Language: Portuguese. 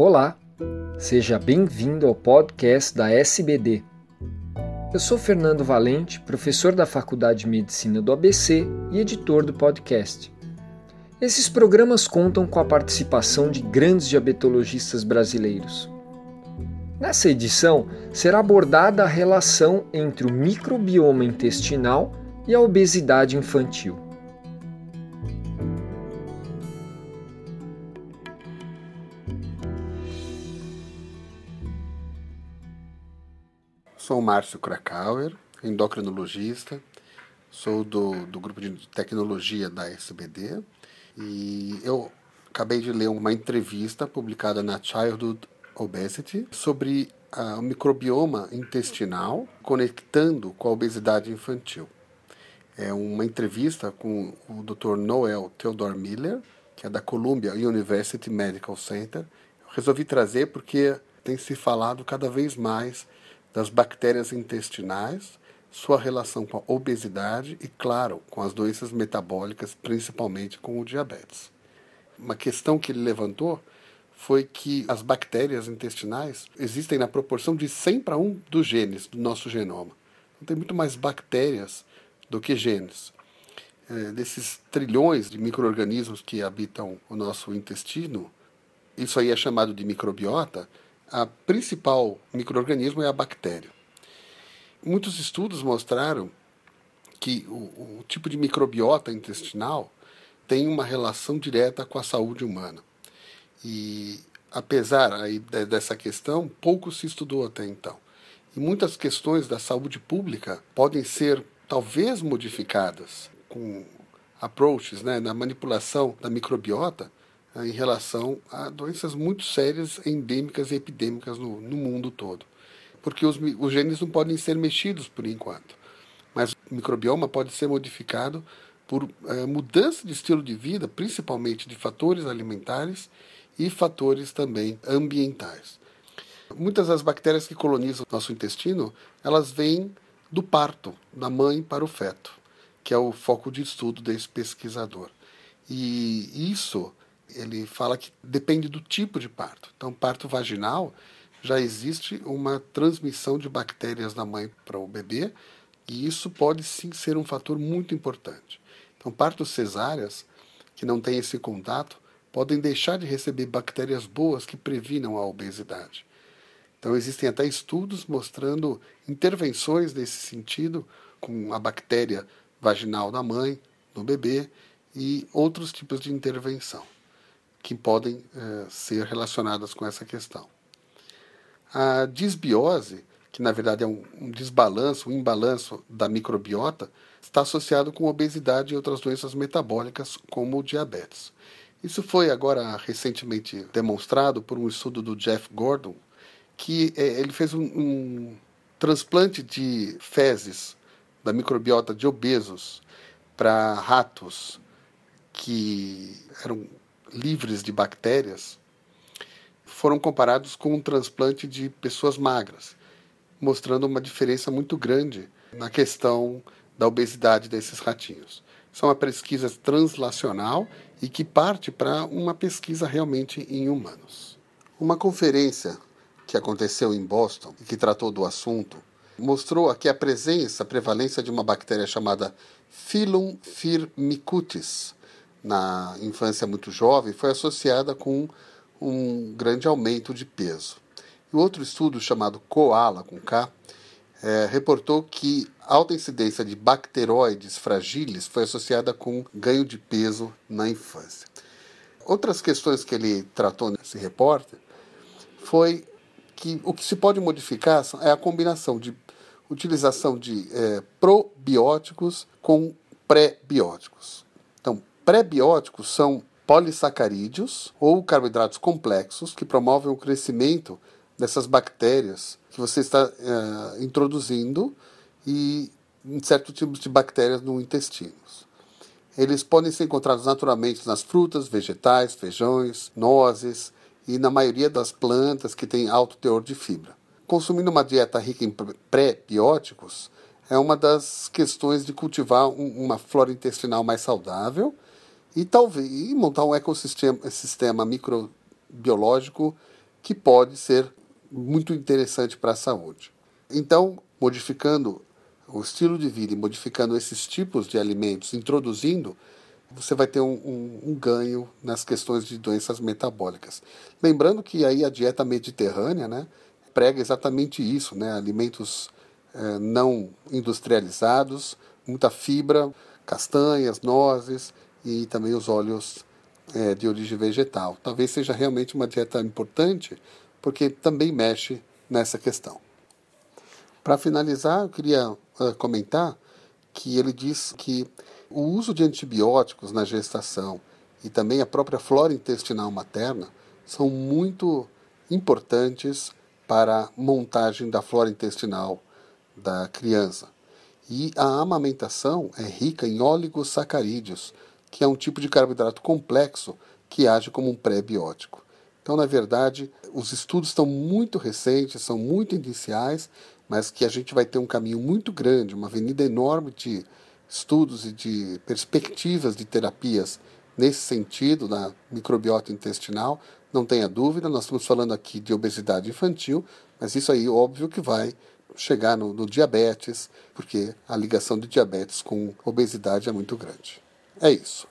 Olá, seja bem-vindo ao podcast da SBD. Eu sou Fernando Valente, professor da Faculdade de Medicina do ABC e editor do podcast. Esses programas contam com a participação de grandes diabetologistas brasileiros. Nessa edição, será abordada a relação entre o microbioma intestinal e a obesidade infantil. Sou Márcio Krakauer, endocrinologista, sou do, do grupo de tecnologia da SBD e eu acabei de ler uma entrevista publicada na Childhood Obesity sobre o microbioma intestinal conectando com a obesidade infantil. É uma entrevista com o Dr. Noel Theodore Miller, que é da Columbia University Medical Center. Eu resolvi trazer porque tem se falado cada vez mais das bactérias intestinais, sua relação com a obesidade e, claro, com as doenças metabólicas, principalmente com o diabetes. Uma questão que ele levantou foi que as bactérias intestinais existem na proporção de 100 para 1 dos genes do nosso genoma. Então, tem muito mais bactérias do que genes. É, desses trilhões de micro-organismos que habitam o nosso intestino, isso aí é chamado de microbiota, a principal microorganismo é a bactéria. Muitos estudos mostraram que o, o, tipo de microbiota intestinal tem uma relação direta com a saúde humana. E apesar aí dessa questão, pouco se estudou até então. E muitas questões da saúde pública podem ser talvez modificadas com approaches né, na manipulação da microbiota em relação a doenças muito sérias, endêmicas e epidêmicas no, no mundo todo. Porque os, os genes não podem ser mexidos por enquanto, mas o microbioma pode ser modificado por é, mudança de estilo de vida, principalmente de fatores alimentares e fatores também ambientais. Muitas das bactérias que colonizam nosso intestino, elas vêm do parto, da mãe para o feto, que é o foco de estudo desse pesquisador. E isso ele fala que depende do tipo de parto. Então, parto vaginal já existe uma transmissão de bactérias da mãe para o bebê, e isso pode sim ser um fator muito importante. Então, partos cesáreas que não têm esse contato podem deixar de receber bactérias boas que previnam a obesidade. Então, existem até estudos mostrando intervenções nesse sentido com a bactéria vaginal da mãe, no bebê e outros tipos de intervenção que podem é, ser relacionadas com essa questão. A disbiose, que na verdade é um, um desbalanço, um imbalanço da microbiota, está associado com obesidade e outras doenças metabólicas, como o diabetes. Isso foi agora recentemente demonstrado por um estudo do Jeff Gordon, que é, ele fez um, um transplante de fezes da microbiota de obesos para ratos que eram livres de bactérias foram comparados com um transplante de pessoas magras, mostrando uma diferença muito grande na questão da obesidade desses ratinhos. Isso é uma pesquisa translacional e que parte para uma pesquisa realmente em humanos. Uma conferência que aconteceu em Boston e que tratou do assunto mostrou aqui a presença, a prevalência de uma bactéria chamada Phylum firmicutes, na infância muito jovem foi associada com um grande aumento de peso. E outro estudo chamado Koala, com K, é, reportou que alta incidência de bacteroides fragiles foi associada com ganho de peso na infância. Outras questões que ele tratou nesse repórter foi que o que se pode modificar é a combinação de utilização de é, probióticos com pré-bióticos. Pré-bióticos são polissacarídeos ou carboidratos complexos que promovem o crescimento dessas bactérias que você está uh, introduzindo e em certos tipos de bactérias no intestino. Eles podem ser encontrados naturalmente nas frutas, vegetais, feijões, nozes e na maioria das plantas que têm alto teor de fibra. Consumindo uma dieta rica em pré-bióticos é uma das questões de cultivar um, uma flora intestinal mais saudável e talvez e montar um ecossistema sistema microbiológico que pode ser muito interessante para a saúde. Então, modificando o estilo de vida e modificando esses tipos de alimentos, introduzindo, você vai ter um, um, um, ganho nas questões de doenças metabólicas. Lembrando que aí a dieta mediterrânea né, prega exatamente isso, né, alimentos eh, não industrializados, muita fibra, castanhas, nozes e também os óleos eh, de origem vegetal. Talvez seja realmente uma dieta importante, porque também mexe nessa questão. Para finalizar, eu queria uh, comentar que ele diz que o uso de antibióticos na gestação e também a própria flora intestinal materna são muito importantes para a montagem da flora intestinal da criança. E a amamentação é rica em oligosacarídeos, que é um tipo de carboidrato complexo que age como um pré-biótico. Então, na verdade, os estudos estão muito recentes, são muito iniciais, mas que a gente vai ter um caminho muito grande, uma avenida enorme de estudos e de perspectivas de terapias nesse sentido, na microbiota intestinal, não tenha dúvida, nós estamos falando aqui de obesidade infantil, mas isso aí óbvio que vai chegar no, no diabetes, porque a ligação de diabetes com obesidade é muito grande. É isso.